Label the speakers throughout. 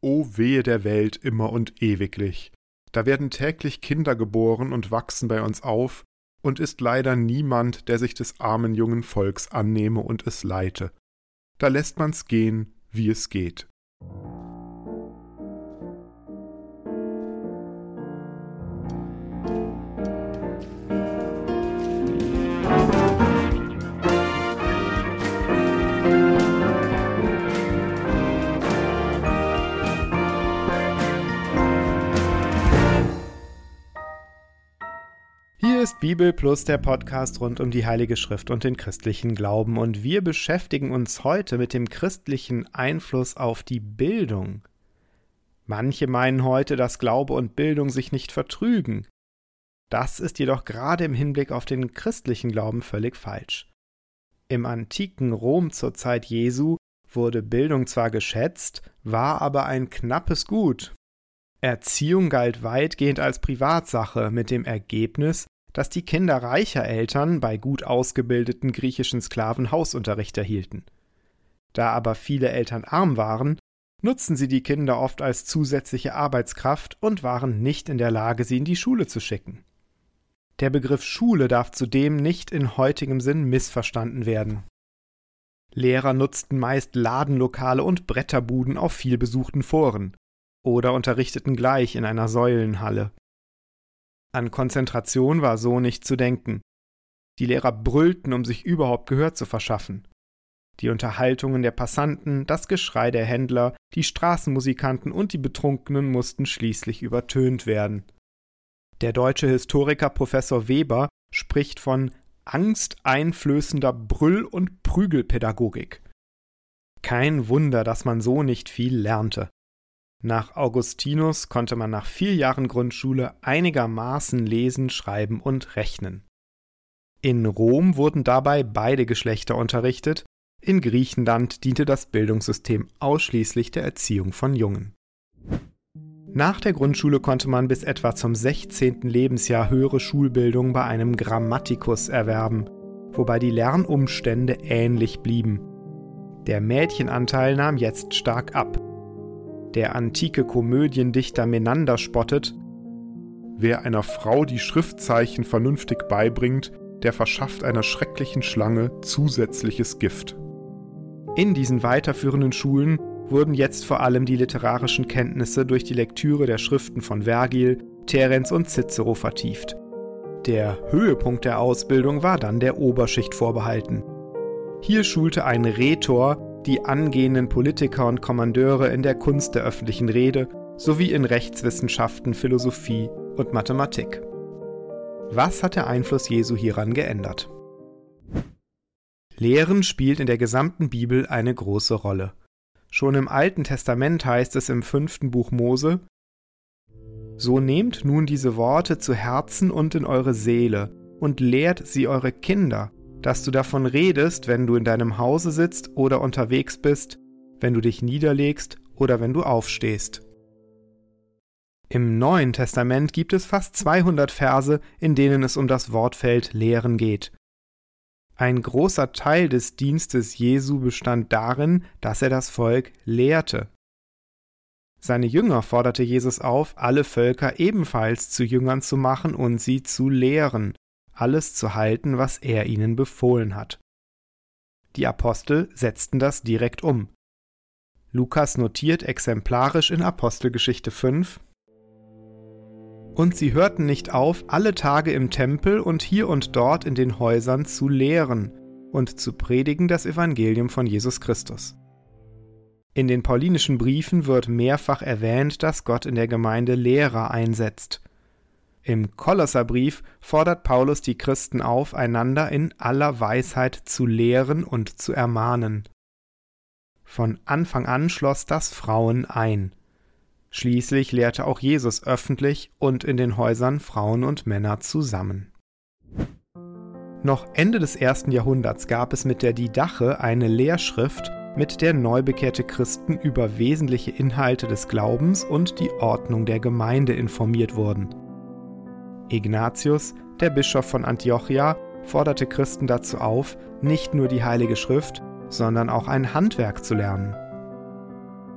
Speaker 1: O wehe der Welt immer und ewiglich. Da werden täglich Kinder geboren und wachsen bei uns auf, und ist leider niemand, der sich des armen jungen Volks annehme und es leite. Da lässt man's gehen, wie es geht.
Speaker 2: Bibel Plus der Podcast rund um die Heilige Schrift und den christlichen Glauben und wir beschäftigen uns heute mit dem christlichen Einfluss auf die Bildung. Manche meinen heute, dass Glaube und Bildung sich nicht vertrügen. Das ist jedoch gerade im Hinblick auf den christlichen Glauben völlig falsch. Im antiken Rom zur Zeit Jesu wurde Bildung zwar geschätzt, war aber ein knappes Gut, Erziehung galt weitgehend als Privatsache mit dem Ergebnis, dass die Kinder reicher Eltern bei gut ausgebildeten griechischen Sklaven Hausunterricht erhielten. Da aber viele Eltern arm waren, nutzten sie die Kinder oft als zusätzliche Arbeitskraft und waren nicht in der Lage, sie in die Schule zu schicken. Der Begriff Schule darf zudem nicht in heutigem Sinn missverstanden werden. Lehrer nutzten meist Ladenlokale und Bretterbuden auf vielbesuchten Foren oder unterrichteten gleich in einer Säulenhalle. An Konzentration war so nicht zu denken. Die Lehrer brüllten, um sich überhaupt Gehör zu verschaffen. Die Unterhaltungen der Passanten, das Geschrei der Händler, die Straßenmusikanten und die Betrunkenen mussten schließlich übertönt werden. Der deutsche Historiker Professor Weber spricht von angsteinflößender Brüll- und Prügelpädagogik. Kein Wunder, dass man so nicht viel lernte. Nach Augustinus konnte man nach vier Jahren Grundschule einigermaßen lesen, schreiben und rechnen. In Rom wurden dabei beide Geschlechter unterrichtet, in Griechenland diente das Bildungssystem ausschließlich der Erziehung von Jungen. Nach der Grundschule konnte man bis etwa zum 16. Lebensjahr höhere Schulbildung bei einem Grammatikus erwerben, wobei die Lernumstände ähnlich blieben. Der Mädchenanteil nahm jetzt stark ab der antike Komödiendichter Menander spottet,
Speaker 1: Wer einer Frau die Schriftzeichen vernünftig beibringt, der verschafft einer schrecklichen Schlange zusätzliches Gift.
Speaker 2: In diesen weiterführenden Schulen wurden jetzt vor allem die literarischen Kenntnisse durch die Lektüre der Schriften von Vergil, Terenz und Cicero vertieft. Der Höhepunkt der Ausbildung war dann der Oberschicht vorbehalten. Hier schulte ein Rhetor die angehenden Politiker und Kommandeure in der Kunst der öffentlichen Rede sowie in Rechtswissenschaften, Philosophie und Mathematik. Was hat der Einfluss Jesu hieran geändert? Lehren spielt in der gesamten Bibel eine große Rolle. Schon im Alten Testament heißt es im fünften Buch Mose, So nehmt nun diese Worte zu Herzen und in eure Seele und lehrt sie eure Kinder dass du davon redest, wenn du in deinem Hause sitzt oder unterwegs bist, wenn du dich niederlegst oder wenn du aufstehst. Im Neuen Testament gibt es fast 200 Verse, in denen es um das Wortfeld Lehren geht. Ein großer Teil des Dienstes Jesu bestand darin, dass er das Volk lehrte. Seine Jünger forderte Jesus auf, alle Völker ebenfalls zu Jüngern zu machen und sie zu lehren, alles zu halten, was er ihnen befohlen hat. Die Apostel setzten das direkt um. Lukas notiert exemplarisch in Apostelgeschichte 5 Und sie hörten nicht auf, alle Tage im Tempel und hier und dort in den Häusern zu lehren und zu predigen das Evangelium von Jesus Christus. In den paulinischen Briefen wird mehrfach erwähnt, dass Gott in der Gemeinde Lehrer einsetzt. Im Kolosserbrief fordert Paulus die Christen auf, einander in aller Weisheit zu lehren und zu ermahnen. Von Anfang an schloss das Frauen ein. Schließlich lehrte auch Jesus öffentlich und in den Häusern Frauen und Männer zusammen. Noch Ende des ersten Jahrhunderts gab es mit der Didache eine Lehrschrift, mit der neubekehrte Christen über wesentliche Inhalte des Glaubens und die Ordnung der Gemeinde informiert wurden. Ignatius, der Bischof von Antiochia, forderte Christen dazu auf, nicht nur die Heilige Schrift, sondern auch ein Handwerk zu lernen.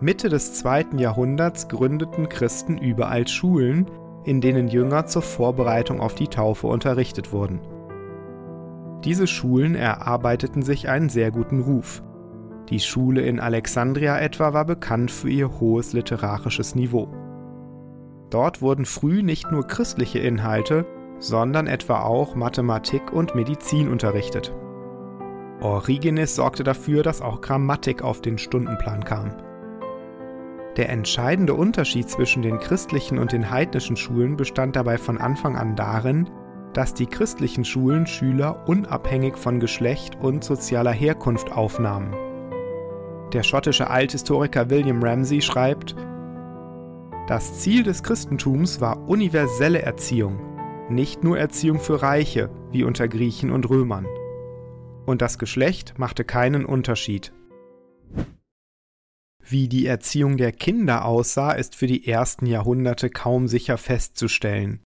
Speaker 2: Mitte des zweiten Jahrhunderts gründeten Christen überall Schulen, in denen Jünger zur Vorbereitung auf die Taufe unterrichtet wurden. Diese Schulen erarbeiteten sich einen sehr guten Ruf. Die Schule in Alexandria etwa war bekannt für ihr hohes literarisches Niveau. Dort wurden früh nicht nur christliche Inhalte, sondern etwa auch Mathematik und Medizin unterrichtet. Origenes sorgte dafür, dass auch Grammatik auf den Stundenplan kam. Der entscheidende Unterschied zwischen den christlichen und den heidnischen Schulen bestand dabei von Anfang an darin, dass die christlichen Schulen Schüler unabhängig von Geschlecht und sozialer Herkunft aufnahmen. Der schottische Althistoriker William Ramsay schreibt, das Ziel des Christentums war universelle Erziehung, nicht nur Erziehung für Reiche, wie unter Griechen und Römern. Und das Geschlecht machte keinen Unterschied. Wie die Erziehung der Kinder aussah, ist für die ersten Jahrhunderte kaum sicher festzustellen.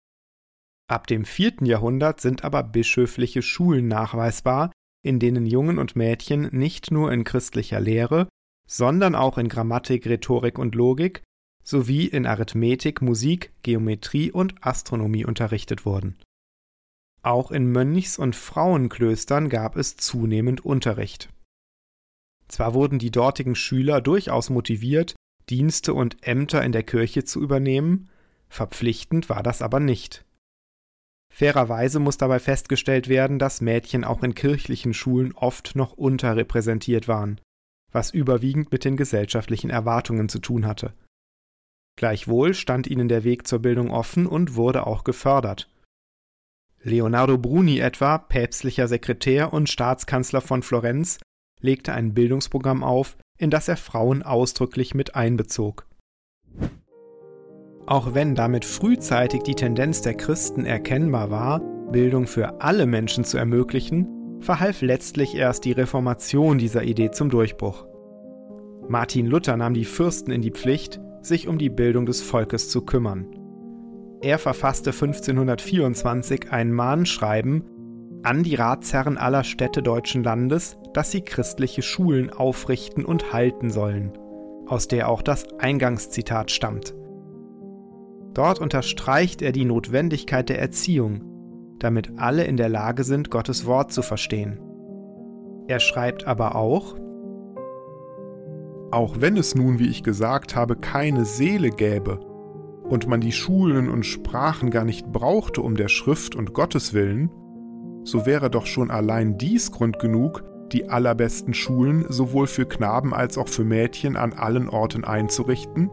Speaker 2: Ab dem vierten Jahrhundert sind aber bischöfliche Schulen nachweisbar, in denen Jungen und Mädchen nicht nur in christlicher Lehre, sondern auch in Grammatik, Rhetorik und Logik sowie in Arithmetik, Musik, Geometrie und Astronomie unterrichtet wurden. Auch in Mönchs- und Frauenklöstern gab es zunehmend Unterricht. Zwar wurden die dortigen Schüler durchaus motiviert, Dienste und Ämter in der Kirche zu übernehmen, verpflichtend war das aber nicht. Fairerweise muss dabei festgestellt werden, dass Mädchen auch in kirchlichen Schulen oft noch unterrepräsentiert waren, was überwiegend mit den gesellschaftlichen Erwartungen zu tun hatte. Gleichwohl stand ihnen der Weg zur Bildung offen und wurde auch gefördert. Leonardo Bruni etwa, päpstlicher Sekretär und Staatskanzler von Florenz, legte ein Bildungsprogramm auf, in das er Frauen ausdrücklich mit einbezog. Auch wenn damit frühzeitig die Tendenz der Christen erkennbar war, Bildung für alle Menschen zu ermöglichen, verhalf letztlich erst die Reformation dieser Idee zum Durchbruch. Martin Luther nahm die Fürsten in die Pflicht, sich um die Bildung des Volkes zu kümmern. Er verfasste 1524 ein Mahnschreiben an die Ratsherren aller Städte deutschen Landes, dass sie christliche Schulen aufrichten und halten sollen, aus der auch das Eingangszitat stammt. Dort unterstreicht er die Notwendigkeit der Erziehung, damit alle in der Lage sind, Gottes Wort zu verstehen. Er schreibt aber auch,
Speaker 1: auch wenn es nun, wie ich gesagt habe, keine Seele gäbe und man die Schulen und Sprachen gar nicht brauchte um der Schrift und Gottes willen, so wäre doch schon allein dies Grund genug, die allerbesten Schulen sowohl für Knaben als auch für Mädchen an allen Orten einzurichten,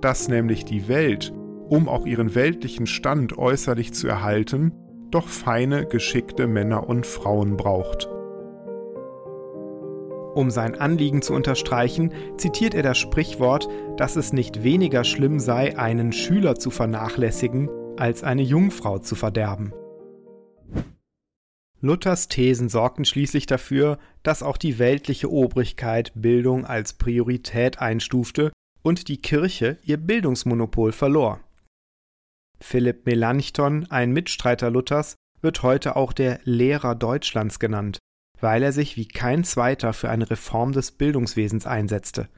Speaker 1: dass nämlich die Welt, um auch ihren weltlichen Stand äußerlich zu erhalten, doch feine, geschickte Männer und Frauen braucht.
Speaker 2: Um sein Anliegen zu unterstreichen, zitiert er das Sprichwort, dass es nicht weniger schlimm sei, einen Schüler zu vernachlässigen, als eine Jungfrau zu verderben. Luthers Thesen sorgten schließlich dafür, dass auch die weltliche Obrigkeit Bildung als Priorität einstufte und die Kirche ihr Bildungsmonopol verlor. Philipp Melanchthon, ein Mitstreiter Luthers, wird heute auch der Lehrer Deutschlands genannt weil er sich wie kein zweiter für eine Reform des Bildungswesens einsetzte.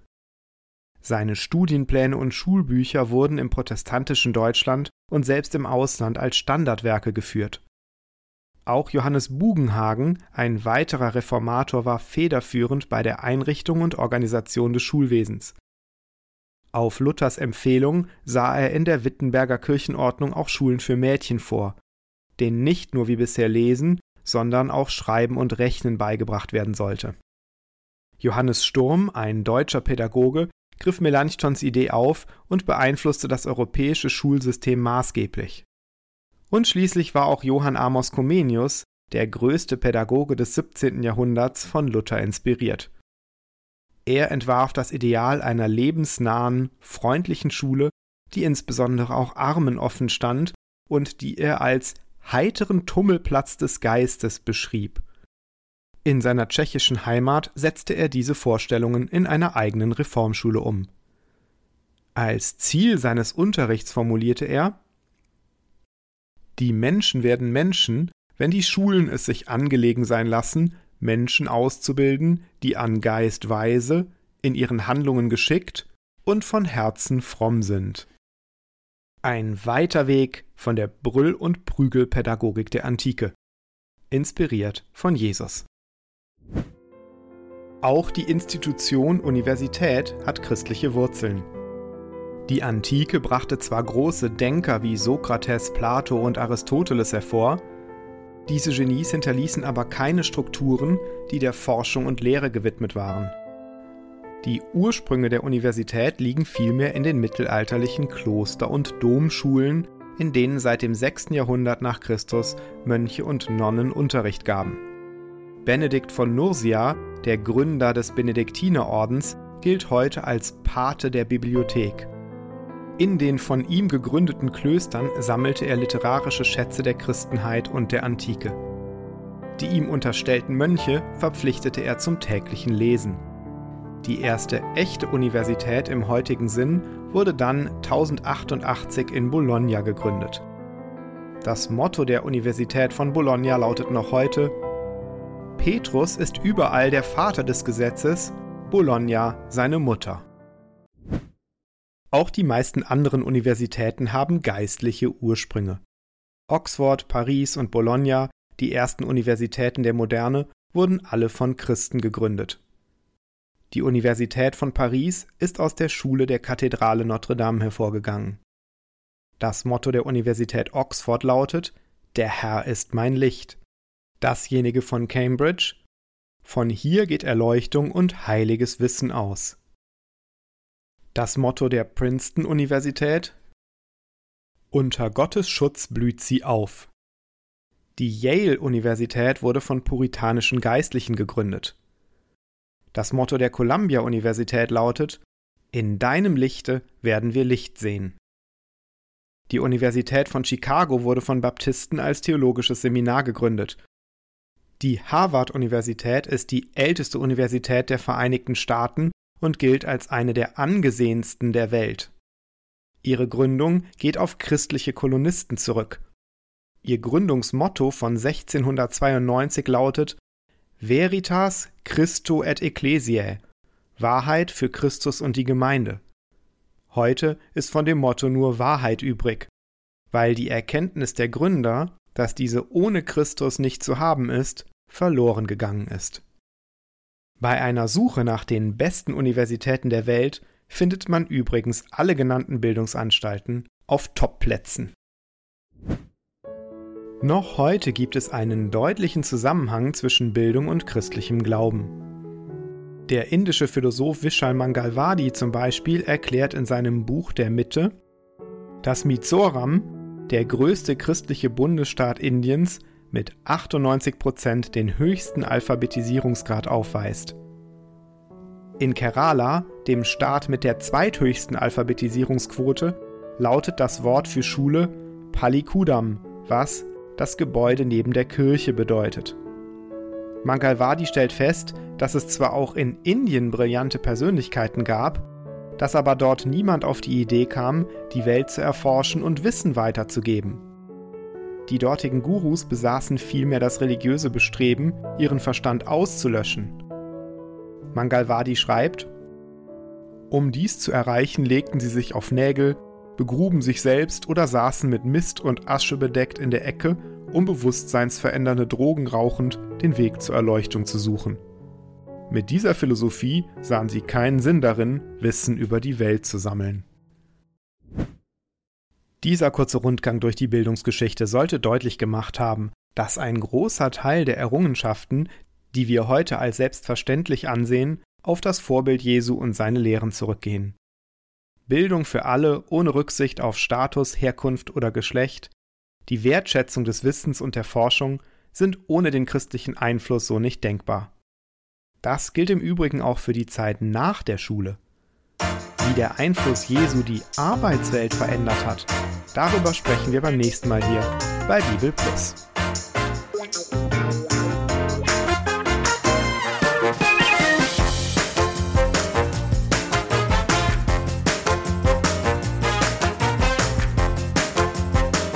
Speaker 2: Seine Studienpläne und Schulbücher wurden im protestantischen Deutschland und selbst im Ausland als Standardwerke geführt. Auch Johannes Bugenhagen, ein weiterer Reformator, war federführend bei der Einrichtung und Organisation des Schulwesens. Auf Luthers Empfehlung sah er in der Wittenberger Kirchenordnung auch Schulen für Mädchen vor, denen nicht nur wie bisher Lesen, sondern auch Schreiben und Rechnen beigebracht werden sollte. Johannes Sturm, ein deutscher Pädagoge, griff Melanchthons Idee auf und beeinflusste das europäische Schulsystem maßgeblich. Und schließlich war auch Johann Amos Comenius, der größte Pädagoge des 17. Jahrhunderts, von Luther inspiriert. Er entwarf das Ideal einer lebensnahen, freundlichen Schule, die insbesondere auch Armen offen stand und die er als heiteren Tummelplatz des Geistes beschrieb. In seiner tschechischen Heimat setzte er diese Vorstellungen in einer eigenen Reformschule um. Als Ziel seines Unterrichts formulierte er Die Menschen werden Menschen, wenn die Schulen es sich angelegen sein lassen, Menschen auszubilden, die an Geist weise, in ihren Handlungen geschickt und von Herzen fromm sind. Ein weiter Weg von der Brüll- und Prügelpädagogik der Antike, inspiriert von Jesus. Auch die Institution Universität hat christliche Wurzeln. Die Antike brachte zwar große Denker wie Sokrates, Plato und Aristoteles hervor, diese Genies hinterließen aber keine Strukturen, die der Forschung und Lehre gewidmet waren. Die Ursprünge der Universität liegen vielmehr in den mittelalterlichen Kloster- und Domschulen, in denen seit dem 6. Jahrhundert nach Christus Mönche und Nonnen Unterricht gaben. Benedikt von Nursia, der Gründer des Benediktinerordens, gilt heute als Pate der Bibliothek. In den von ihm gegründeten Klöstern sammelte er literarische Schätze der Christenheit und der Antike. Die ihm unterstellten Mönche verpflichtete er zum täglichen Lesen. Die erste echte Universität im heutigen Sinn wurde dann 1088 in Bologna gegründet. Das Motto der Universität von Bologna lautet noch heute Petrus ist überall der Vater des Gesetzes, Bologna seine Mutter. Auch die meisten anderen Universitäten haben geistliche Ursprünge. Oxford, Paris und Bologna, die ersten Universitäten der Moderne, wurden alle von Christen gegründet. Die Universität von Paris ist aus der Schule der Kathedrale Notre Dame hervorgegangen. Das Motto der Universität Oxford lautet Der Herr ist mein Licht. Dasjenige von Cambridge Von hier geht Erleuchtung und heiliges Wissen aus. Das Motto der Princeton Universität Unter Gottes Schutz blüht sie auf. Die Yale Universität wurde von puritanischen Geistlichen gegründet. Das Motto der Columbia Universität lautet In deinem Lichte werden wir Licht sehen. Die Universität von Chicago wurde von Baptisten als theologisches Seminar gegründet. Die Harvard-Universität ist die älteste Universität der Vereinigten Staaten und gilt als eine der angesehensten der Welt. Ihre Gründung geht auf christliche Kolonisten zurück. Ihr Gründungsmotto von 1692 lautet Veritas Christo et Ecclesiae Wahrheit für Christus und die Gemeinde. Heute ist von dem Motto nur Wahrheit übrig, weil die Erkenntnis der Gründer, dass diese ohne Christus nicht zu haben ist, verloren gegangen ist. Bei einer Suche nach den besten Universitäten der Welt findet man übrigens alle genannten Bildungsanstalten auf Topplätzen. Noch heute gibt es einen deutlichen Zusammenhang zwischen Bildung und christlichem Glauben. Der indische Philosoph Vishal Mangalwadi zum Beispiel erklärt in seinem Buch Der Mitte, dass Mizoram, der größte christliche Bundesstaat Indiens, mit 98 Prozent den höchsten Alphabetisierungsgrad aufweist. In Kerala, dem Staat mit der zweithöchsten Alphabetisierungsquote, lautet das Wort für Schule Palikudam, was das Gebäude neben der Kirche bedeutet. Mangalwadi stellt fest, dass es zwar auch in Indien brillante Persönlichkeiten gab, dass aber dort niemand auf die Idee kam, die Welt zu erforschen und Wissen weiterzugeben. Die dortigen Gurus besaßen vielmehr das religiöse Bestreben, ihren Verstand auszulöschen. Mangalwadi schreibt, um dies zu erreichen, legten sie sich auf Nägel, begruben sich selbst oder saßen mit Mist und Asche bedeckt in der Ecke, um bewusstseinsverändernde Drogen rauchend den Weg zur Erleuchtung zu suchen. Mit dieser Philosophie sahen sie keinen Sinn darin, Wissen über die Welt zu sammeln. Dieser kurze Rundgang durch die Bildungsgeschichte sollte deutlich gemacht haben, dass ein großer Teil der Errungenschaften, die wir heute als selbstverständlich ansehen, auf das Vorbild Jesu und seine Lehren zurückgehen. Bildung für alle ohne Rücksicht auf Status, Herkunft oder Geschlecht, die Wertschätzung des Wissens und der Forschung sind ohne den christlichen Einfluss so nicht denkbar. Das gilt im Übrigen auch für die Zeit nach der Schule. Wie der Einfluss Jesu die Arbeitswelt verändert hat, darüber sprechen wir beim nächsten Mal hier bei Bibel Plus.